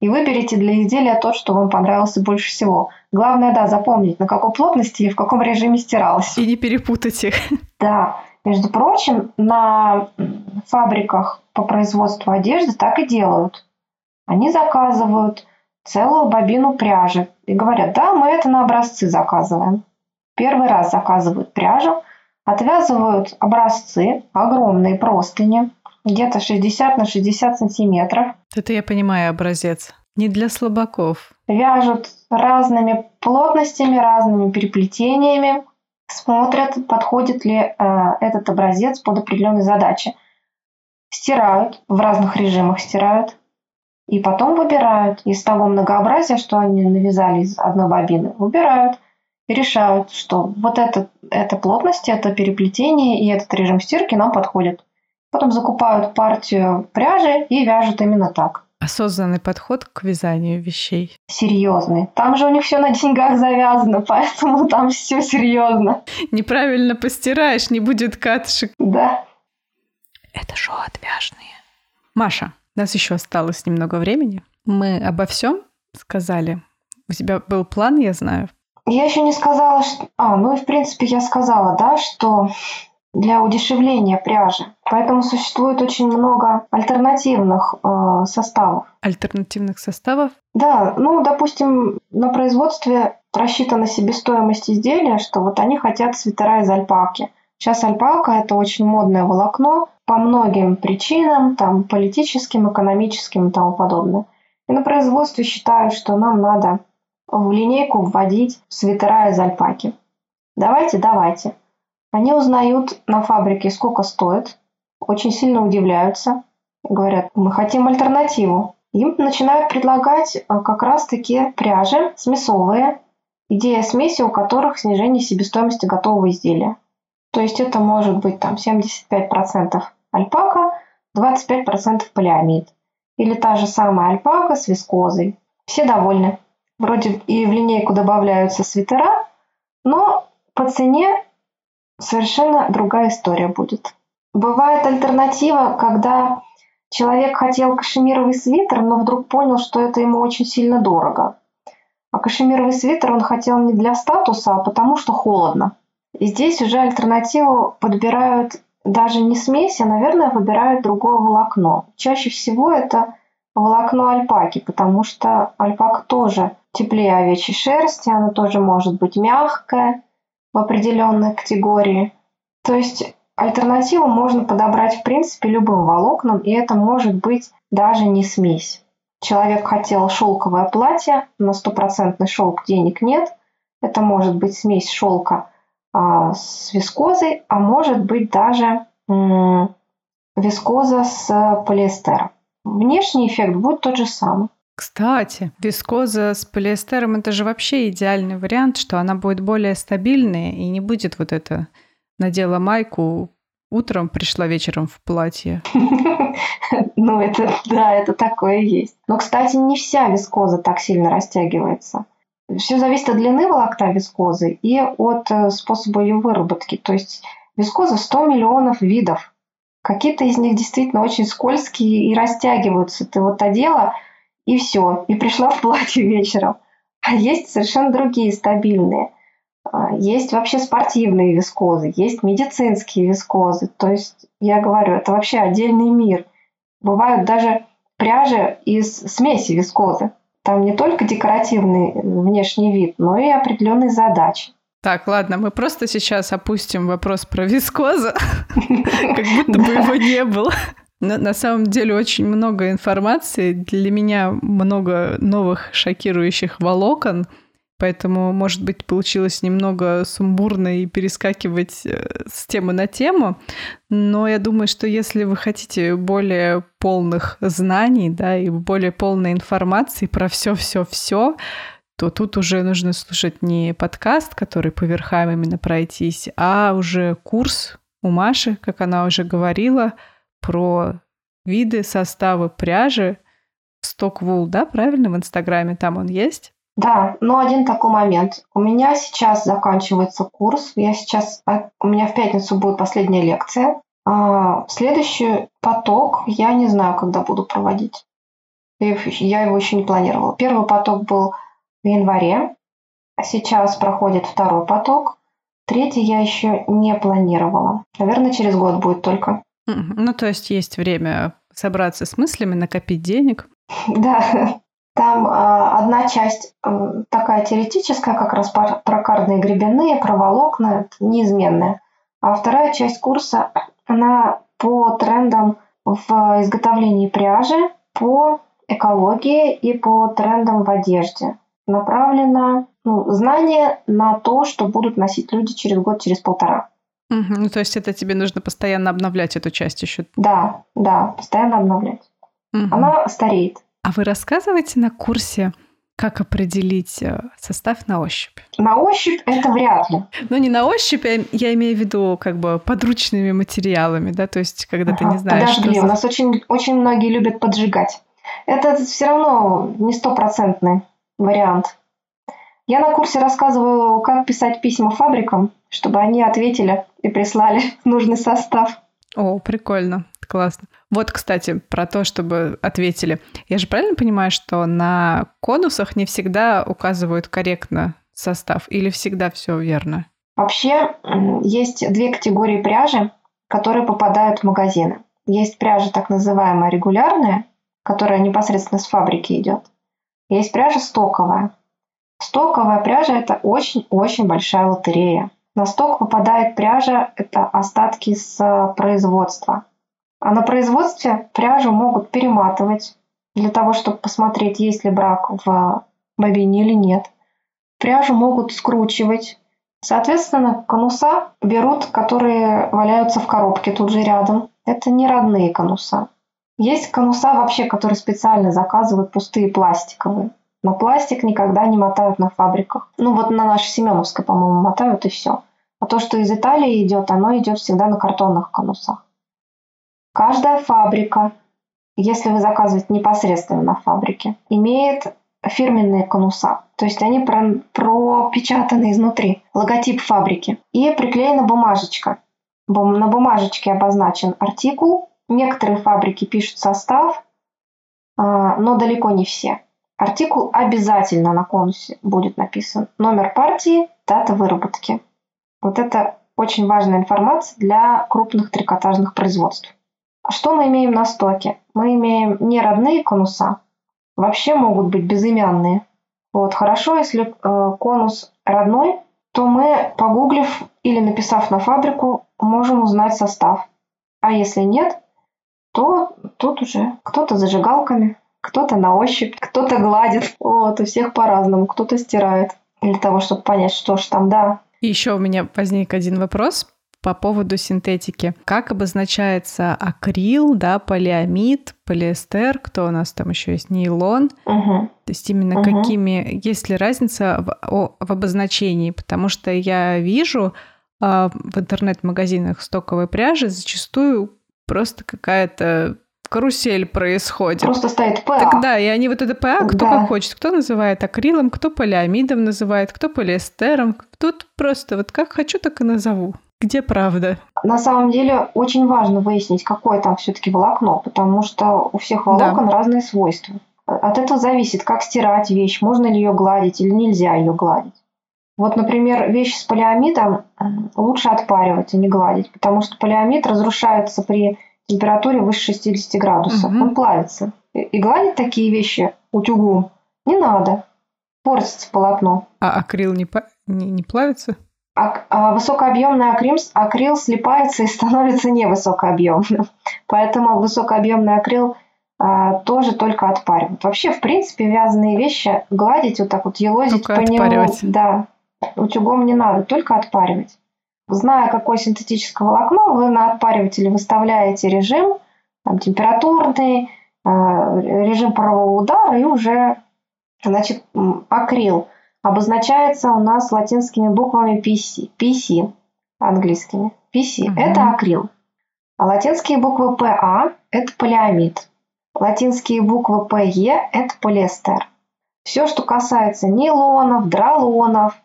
[SPEAKER 2] И выберите для изделия тот, что вам понравился больше всего. Главное, да, запомнить, на какой плотности и в каком режиме стиралось.
[SPEAKER 1] И не перепутать их.
[SPEAKER 2] Да. Между прочим, на фабриках по производству одежды так и делают. Они заказывают целую бобину пряжи и говорят, да, мы это на образцы заказываем. Первый раз заказывают пряжу, отвязывают образцы, огромные простыни, где-то 60 на 60 сантиметров.
[SPEAKER 1] Это я понимаю образец. Не для слабаков.
[SPEAKER 2] Вяжут разными плотностями, разными переплетениями, смотрят, подходит ли э, этот образец под определенные задачи. Стирают, в разных режимах стирают, и потом выбирают из того многообразия, что они навязали из одной бобины, выбирают и решают, что вот это, эта плотность, это переплетение и этот режим стирки нам подходит. Потом закупают партию пряжи и вяжут именно так.
[SPEAKER 1] Осознанный подход к вязанию вещей.
[SPEAKER 2] Серьезный. Там же у них все на деньгах завязано, поэтому там все серьезно.
[SPEAKER 1] Неправильно постираешь, не будет катышек.
[SPEAKER 2] Да.
[SPEAKER 1] Это что отвяжные. Маша, У нас еще осталось немного времени. Мы обо всем сказали. У тебя был план, я знаю.
[SPEAKER 2] Я еще не сказала, что... А, ну и в принципе я сказала, да, что для удешевления пряжи. Поэтому существует очень много альтернативных э, составов.
[SPEAKER 1] Альтернативных составов?
[SPEAKER 2] Да, ну, допустим, на производстве рассчитана себестоимость изделия, что вот они хотят свитера из альпаки. Сейчас альпака – это очень модное волокно по многим причинам, там, политическим, экономическим и тому подобное. И на производстве считают, что нам надо в линейку вводить свитера из альпаки. Давайте, давайте. Они узнают на фабрике, сколько стоит, очень сильно удивляются, говорят, мы хотим альтернативу. Им начинают предлагать э, как раз-таки пряжи смесовые, идея смеси, у которых снижение себестоимости готового изделия. То есть это может быть там 75% альпака, 25% полиамид. Или та же самая альпака с вискозой. Все довольны. Вроде и в линейку добавляются свитера, но по цене совершенно другая история будет. Бывает альтернатива, когда человек хотел кашемировый свитер, но вдруг понял, что это ему очень сильно дорого. А кашемировый свитер он хотел не для статуса, а потому что холодно. И здесь уже альтернативу подбирают даже не смесь, а, наверное, выбирают другое волокно. Чаще всего это волокно альпаки, потому что альпака тоже теплее овечьей шерсти, она тоже может быть мягкая, в определенной категории. То есть альтернативу можно подобрать в принципе любым волокнам, и это может быть даже не смесь. Человек хотел шелковое платье, на стопроцентный шелк денег нет. Это может быть смесь шелка а, с вискозой, а может быть даже м- вискоза с полиэстером. Внешний эффект будет тот же самый.
[SPEAKER 1] Кстати, вискоза с полиэстером это же вообще идеальный вариант, что она будет более стабильная и не будет вот это надела майку, утром пришла вечером в платье. [LAUGHS]
[SPEAKER 2] Ну, это, да, это такое есть. Но, кстати, не вся вискоза так сильно растягивается. Все зависит от длины волокна вискозы и от э, способа ее выработки. То есть вискоза 100 миллионов видов. Какие-то из них действительно очень скользкие и растягиваются. Ты вот одела, и все, и пришла в платье вечером. А есть совершенно другие стабильные. А, есть вообще спортивные вискозы, есть медицинские вискозы. То есть, я говорю, это вообще отдельный мир. Бывают даже пряжи из смеси вискозы. Там не только декоративный внешний вид, но и определенные задачи.
[SPEAKER 1] Так, ладно, мы просто сейчас опустим вопрос про вискозу, [LAUGHS] как будто бы его не было. На, самом деле очень много информации. Для меня много новых шокирующих волокон. Поэтому, может быть, получилось немного сумбурно и перескакивать э, с темы на тему. Но я думаю, что если вы хотите более полных знаний, да, и более полной информации про все-все-все, то тут уже нужно слушать не подкаст, который по верхам именно пройтись, а уже курс у Маши, как она уже говорила, про виды, составы пряжи. Стоквул, да, правильно, в Инстаграме там он есть?
[SPEAKER 2] Да, но один такой момент. У меня сейчас заканчивается курс. Я сейчас, а, у меня в пятницу будет последняя лекция. А следующий поток я не знаю, когда буду проводить. Я его еще не планировала. Первый поток был в январе. Сейчас проходит второй поток. Третий я еще не планировала. Наверное, через год будет только.
[SPEAKER 1] Ну, то есть есть время собраться с мыслями, накопить денег.
[SPEAKER 2] Да, [LAUGHS] там э, одна часть э, такая теоретическая, как раз про кардные гребенные, про волокна, неизменная. А вторая часть курса, она по трендам в изготовлении пряжи, по экологии и по трендам в одежде. Направлено ну, знание на то, что будут носить люди через год, через полтора.
[SPEAKER 1] Угу, ну, то есть это тебе нужно постоянно обновлять эту часть еще?
[SPEAKER 2] Да, да, постоянно обновлять. Угу. Она стареет.
[SPEAKER 1] А вы рассказываете на курсе, как определить э, состав на ощупь?
[SPEAKER 2] На ощупь это вряд ли.
[SPEAKER 1] Ну, не на ощупь, я, я имею в виду как бы подручными материалами, да, то есть когда ага, ты не знаешь...
[SPEAKER 2] Подожди, что... у нас очень, очень многие любят поджигать. Это все равно не стопроцентный вариант. Я на курсе рассказываю, как писать письма фабрикам, чтобы они ответили и прислали [LAUGHS] нужный состав.
[SPEAKER 1] О, прикольно, классно. Вот, кстати, про то, чтобы ответили. Я же правильно понимаю, что на конусах не всегда указывают корректно состав или всегда все верно?
[SPEAKER 2] Вообще есть две категории пряжи, которые попадают в магазины. Есть пряжа так называемая регулярная, которая непосредственно с фабрики идет. Есть пряжа стоковая. Стоковая пряжа – это очень-очень большая лотерея. На сток попадает пряжа – это остатки с производства. А на производстве пряжу могут перематывать для того, чтобы посмотреть, есть ли брак в бобине или нет. Пряжу могут скручивать. Соответственно, конуса берут, которые валяются в коробке тут же рядом. Это не родные конуса. Есть конуса вообще, которые специально заказывают пустые пластиковые. Но пластик никогда не мотают на фабриках. Ну вот на нашей Семеновской, по-моему, мотают и все. А то, что из Италии идет, оно идет всегда на картонных конусах. Каждая фабрика, если вы заказываете непосредственно на фабрике, имеет фирменные конуса. То есть они про пропечатаны изнутри, логотип фабрики. И приклеена бумажечка. На бумажечке обозначен артикул. Некоторые фабрики пишут состав, а, но далеко не все. Артикул обязательно на конусе будет написан. Номер партии, дата выработки. Вот это очень важная информация для крупных трикотажных производств. Что мы имеем на стоке? Мы имеем не родные конуса, вообще могут быть безымянные. Вот, хорошо, если э, конус родной, то мы, погуглив или написав на фабрику, можем узнать состав. А если нет, то тут уже кто-то зажигалками, кто-то на ощупь, кто-то гладит. Вот, у всех по-разному. Кто-то стирает для того, чтобы понять, что ж там, да.
[SPEAKER 1] И еще у меня возник один вопрос по поводу синтетики. Как обозначается акрил, да, полиамид, полиэстер, кто у нас там еще есть, нейлон?
[SPEAKER 2] Угу.
[SPEAKER 1] То есть именно угу. какими, есть ли разница в, о, в обозначении? Потому что я вижу э, в интернет-магазинах стоковой пряжи зачастую просто какая-то карусель происходит.
[SPEAKER 2] Просто стоит ПА.
[SPEAKER 1] Тогда и они вот это ПА, кто да. как хочет. Кто называет акрилом, кто полиамидом называет, кто полиэстером. Тут просто вот как хочу, так и назову. Где правда?
[SPEAKER 2] На самом деле очень важно выяснить, какое там все-таки волокно, потому что у всех волокон да. разные свойства. От этого зависит, как стирать вещь, можно ли ее гладить или нельзя ее гладить. Вот, например, вещи с полиамидом лучше отпаривать, а не гладить, потому что полиамид разрушается при температуре выше 60 градусов. Угу. Он плавится. И гладить такие вещи утюгом не надо. Портится полотно.
[SPEAKER 1] А акрил не, не, не плавится?
[SPEAKER 2] А, а высокообъемный акрил, акрил слипается и [LAUGHS] становится невысокообъемным. Поэтому высокообъемный акрил а, тоже только отпаривают. Вообще, в принципе, вязаные вещи гладить вот так вот, елозить
[SPEAKER 1] только по нему.
[SPEAKER 2] Да, утюгом не надо, только отпаривать. Зная, какое синтетическое волокно, вы на отпаривателе выставляете режим там, температурный, э, режим парового удара и уже значит, акрил обозначается у нас латинскими буквами PC, PC английскими. PC угу. это акрил. А латинские буквы PA – это полиамид. Латинские буквы PE – это полиэстер. Все, что касается нейлонов, дролонов,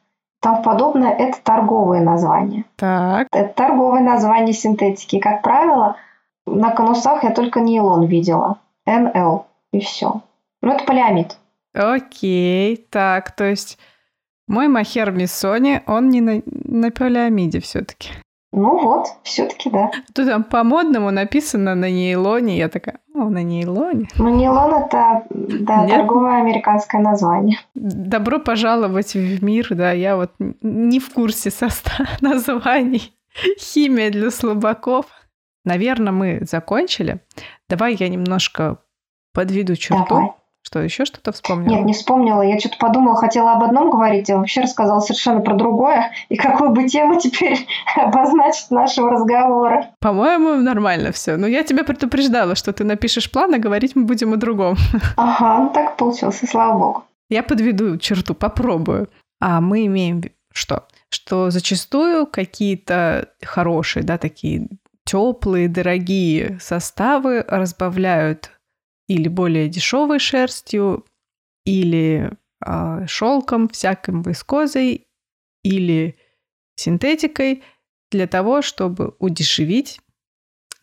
[SPEAKER 2] тому подобное, это торговые названия.
[SPEAKER 1] Так.
[SPEAKER 2] Это торговые названия синтетики. Как правило, на конусах я только нейлон видела. НЛ и все. Ну, это полиамид.
[SPEAKER 1] Окей, так, то есть мой махер Миссони, он не на, на полиамиде все-таки.
[SPEAKER 2] Ну вот, все-таки да.
[SPEAKER 1] Тут там по-модному написано на нейлоне. Я такая, о, на нейлоне.
[SPEAKER 2] Ну, нейлон это, да, Нет? торговое американское название.
[SPEAKER 1] Добро пожаловать в мир, да, я вот не в курсе состава [LAUGHS] названий. Химия для слабаков. Наверное, мы закончили. Давай я немножко подведу черту. Давай. Что, еще что-то вспомнила?
[SPEAKER 2] Нет, не вспомнила. Я что-то подумала, хотела об одном говорить, а вообще рассказала совершенно про другое. И какую бы тему теперь [LAUGHS] обозначить нашего разговора.
[SPEAKER 1] По-моему, нормально все. Но я тебя предупреждала, что ты напишешь план, а говорить мы будем о другом. [LAUGHS]
[SPEAKER 2] Ага, ну так получилось, и слава богу.
[SPEAKER 1] Я подведу черту, попробую. А мы имеем что? Что зачастую какие-то хорошие, да, такие теплые, дорогие составы разбавляют или более дешевой шерстью, или э, шелком, всяким вискозой, или синтетикой для того, чтобы удешевить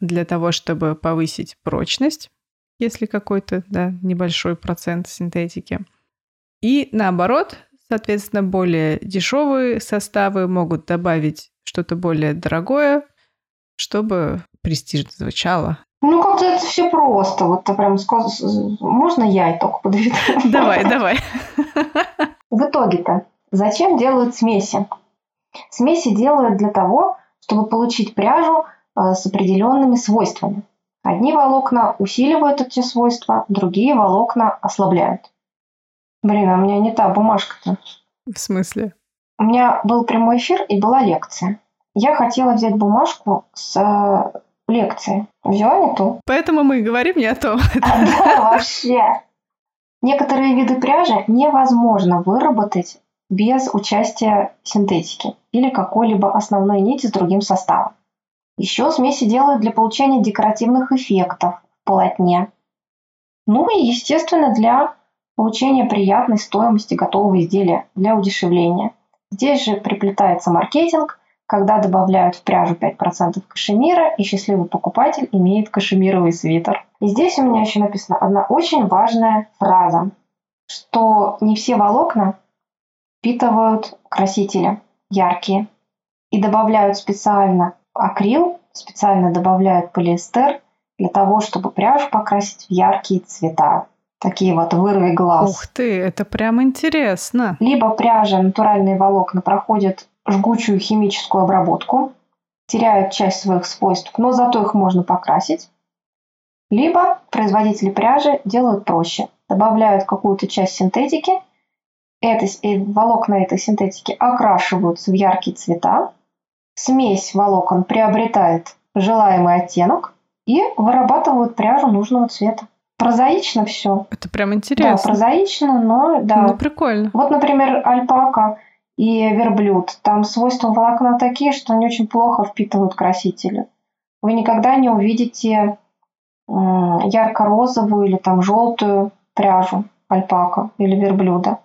[SPEAKER 1] для того, чтобы повысить прочность, если какой-то да, небольшой процент синтетики. И наоборот, соответственно, более дешевые составы могут добавить что-то более дорогое, чтобы престижно звучало.
[SPEAKER 2] Ну, как-то это все просто. Вот прям сказ... Можно я итог подведу? [LAUGHS]
[SPEAKER 1] Давай, давай.
[SPEAKER 2] В итоге-то зачем делают смеси? Смеси делают для того, чтобы получить пряжу э, с определенными свойствами. Одни волокна усиливают эти свойства, другие волокна ослабляют. Блин, а у меня не та бумажка-то.
[SPEAKER 1] В смысле?
[SPEAKER 2] У меня был прямой эфир и была лекция. Я хотела взять бумажку с э, лекции. Взяла не ту.
[SPEAKER 1] Поэтому мы и говорим не о том. [LAUGHS]
[SPEAKER 2] А, да, вообще. Некоторые виды пряжи невозможно выработать без участия синтетики или какой-либо основной нити с другим составом. Еще смеси делают для получения декоративных эффектов в полотне. Ну и, естественно, для получения приятной стоимости готового изделия, для удешевления. Здесь же приплетается маркетинг, когда добавляют в пряжу 5% кашемира, и счастливый покупатель имеет кашемировый свитер. И здесь у меня еще написана одна очень важная фраза, что не все волокна впитывают красители яркие и добавляют специально акрил, специально добавляют полиэстер для того, чтобы пряжу покрасить в яркие цвета. Такие вот вырви глаз.
[SPEAKER 1] Ух ты, это прям интересно.
[SPEAKER 2] Либо пряжа, натуральные волокна проходят жгучую химическую обработку, теряют часть своих свойств, но зато их можно покрасить. Либо производители пряжи делают проще. Добавляют какую-то часть синтетики, это, волокна этой синтетики окрашиваются в яркие цвета, смесь волокон приобретает желаемый оттенок и вырабатывают пряжу нужного цвета. Прозаично все.
[SPEAKER 1] Это прям интересно.
[SPEAKER 2] Да, прозаично, но да.
[SPEAKER 1] Ну, прикольно.
[SPEAKER 2] Вот, например, альпака и верблюд. Там свойства волокна такие, что они очень плохо впитывают красители. Вы никогда не увидите ярко-розовую или там желтую пряжу альпака или верблюда.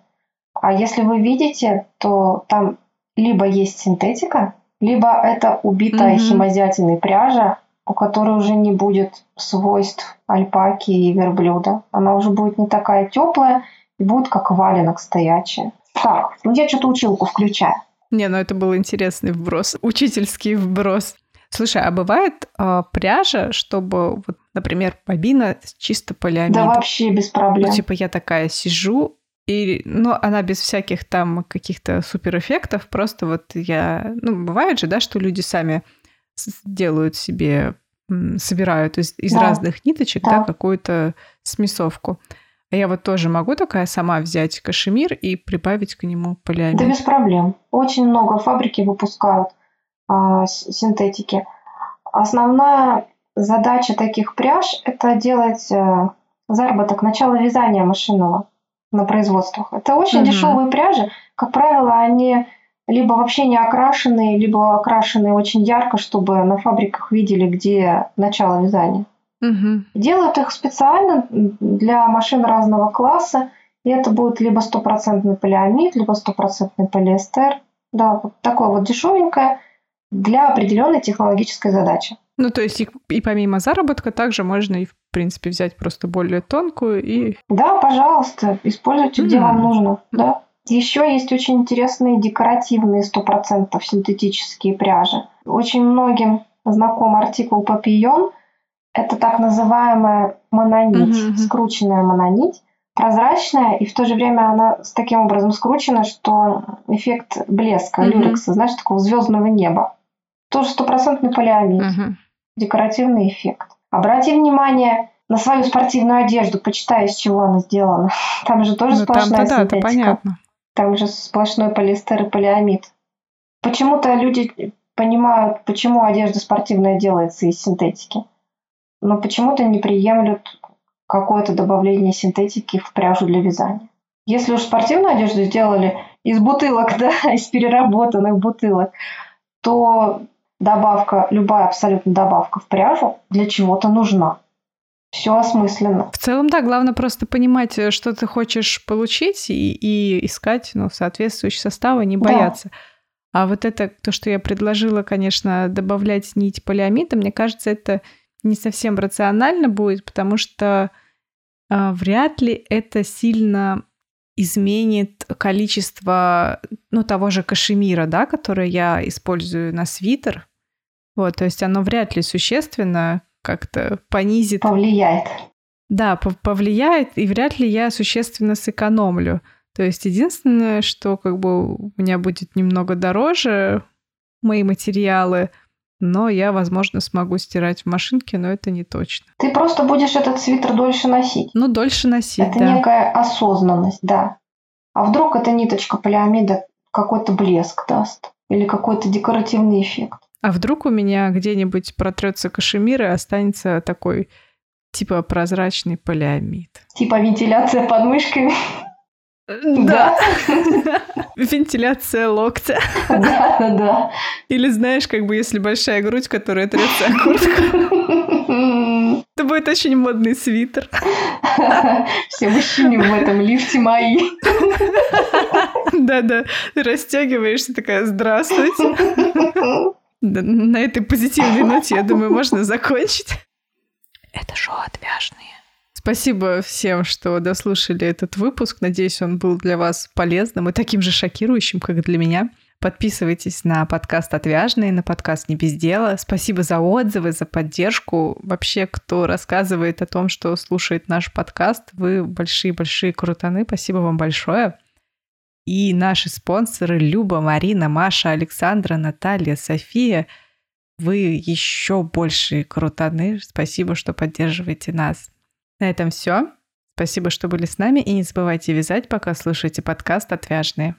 [SPEAKER 2] А если вы видите, то там либо есть синтетика, либо это убитая mm-hmm. химозятиной пряжа, у которой уже не будет свойств альпаки и верблюда. Она уже будет не такая теплая и будет как валенок стоячая. Так, ну я что-то училку включаю.
[SPEAKER 1] Не, ну это был интересный вброс, учительский вброс. Слушай, а бывает э, пряжа, чтобы, вот, например, бобина чисто полиамид?
[SPEAKER 2] Да вообще без проблем.
[SPEAKER 1] Ну, типа я такая сижу, и, ну, она без всяких там каких-то суперэффектов, просто вот я... Ну, бывает же, да, что люди сами делают себе, собирают из, из да. разных ниточек, да, да какую-то смесовку. А я вот тоже могу такая сама взять кашемир и прибавить к нему полиамид?
[SPEAKER 2] Да без проблем. Очень много фабрики выпускают а, синтетики. Основная задача таких пряж – это делать а, заработок начала вязания машинного на производствах. Это очень угу. дешевые пряжи. Как правило, они либо вообще не окрашенные, либо окрашенные очень ярко, чтобы на фабриках видели, где начало вязания.
[SPEAKER 1] Угу.
[SPEAKER 2] Делают их специально для машин разного класса, и это будет либо стопроцентный полиамид, либо стопроцентный полиэстер. Да, вот такое вот дешевенькое для определенной технологической задачи.
[SPEAKER 1] Ну, то есть и, и помимо заработка также можно и, в принципе, взять просто более тонкую и...
[SPEAKER 2] Да, пожалуйста, используйте, где вам нужно, да. Еще есть очень интересные декоративные 100% синтетические пряжи. Очень многим знаком артикул Papillon. Это так называемая мононить, mm-hmm. скрученная мононить. Прозрачная, и в то же время она с таким образом скручена, что эффект блеска, mm-hmm. люрекса, знаешь, такого звездного неба. Тоже стопроцентный полиамид. Mm-hmm. Декоративный эффект. Обрати внимание на свою спортивную одежду, почитай, из чего она сделана. [LAUGHS] Там же тоже ну, сплошная там-то, синтетика. Да, это понятно. Там же сплошной полиэстер и полиамид. Почему-то люди понимают, почему одежда спортивная делается из синтетики. Но почему-то не приемлют какое-то добавление синтетики в пряжу для вязания. Если уж спортивную одежду сделали из бутылок, [LAUGHS] да, из переработанных бутылок, то добавка, любая абсолютно добавка в пряжу для чего-то нужна все осмысленно.
[SPEAKER 1] В целом, да, главное просто понимать, э, что ты хочешь получить и, и искать ну, соответствующие составы, не бояться. Да. А вот это, то, что я предложила, конечно, добавлять нить полиамида, мне кажется, это не совсем рационально будет, потому что э, вряд ли это сильно изменит количество, ну, того же кашемира, да, которое я использую на свитер. Вот, то есть оно вряд ли существенно как-то понизит.
[SPEAKER 2] Повлияет.
[SPEAKER 1] Да, повлияет, и вряд ли я существенно сэкономлю. То есть единственное, что как бы у меня будет немного дороже мои материалы, но я, возможно, смогу стирать в машинке, но это не точно.
[SPEAKER 2] Ты просто будешь этот свитер дольше носить.
[SPEAKER 1] Ну, дольше носить,
[SPEAKER 2] Это
[SPEAKER 1] да.
[SPEAKER 2] некая осознанность, да. А вдруг эта ниточка полиамида какой-то блеск даст? Или какой-то декоративный эффект?
[SPEAKER 1] А вдруг у меня где-нибудь протрется кашемир и останется такой типа прозрачный полиамид?
[SPEAKER 2] Типа вентиляция под мышками?
[SPEAKER 1] Да. [LAUGHS] Вентиляция локтя.
[SPEAKER 2] Да, да, да.
[SPEAKER 1] Или знаешь, как бы если большая грудь, которая трется о куртку. [LAUGHS] Это будет очень модный свитер.
[SPEAKER 2] Все мужчины в этом лифте мои. [LAUGHS]
[SPEAKER 1] Да-да, ты расстегиваешься такая, здравствуйте. На этой позитивной ноте, я думаю, можно закончить.
[SPEAKER 2] Это шоу отвяжные.
[SPEAKER 1] Спасибо всем, что дослушали этот выпуск. Надеюсь, он был для вас полезным и таким же шокирующим, как для меня. Подписывайтесь на подкаст «Отвяжные», на подкаст «Не без дела». Спасибо за отзывы, за поддержку. Вообще, кто рассказывает о том, что слушает наш подкаст, вы большие-большие крутаны. Спасибо вам большое. И наши спонсоры Люба, Марина, Маша, Александра, Наталья, София. Вы еще большие крутаны. Спасибо, что поддерживаете нас. На этом все. Спасибо, что были с нами, и не забывайте вязать, пока слушаете подкаст «Отвяжные».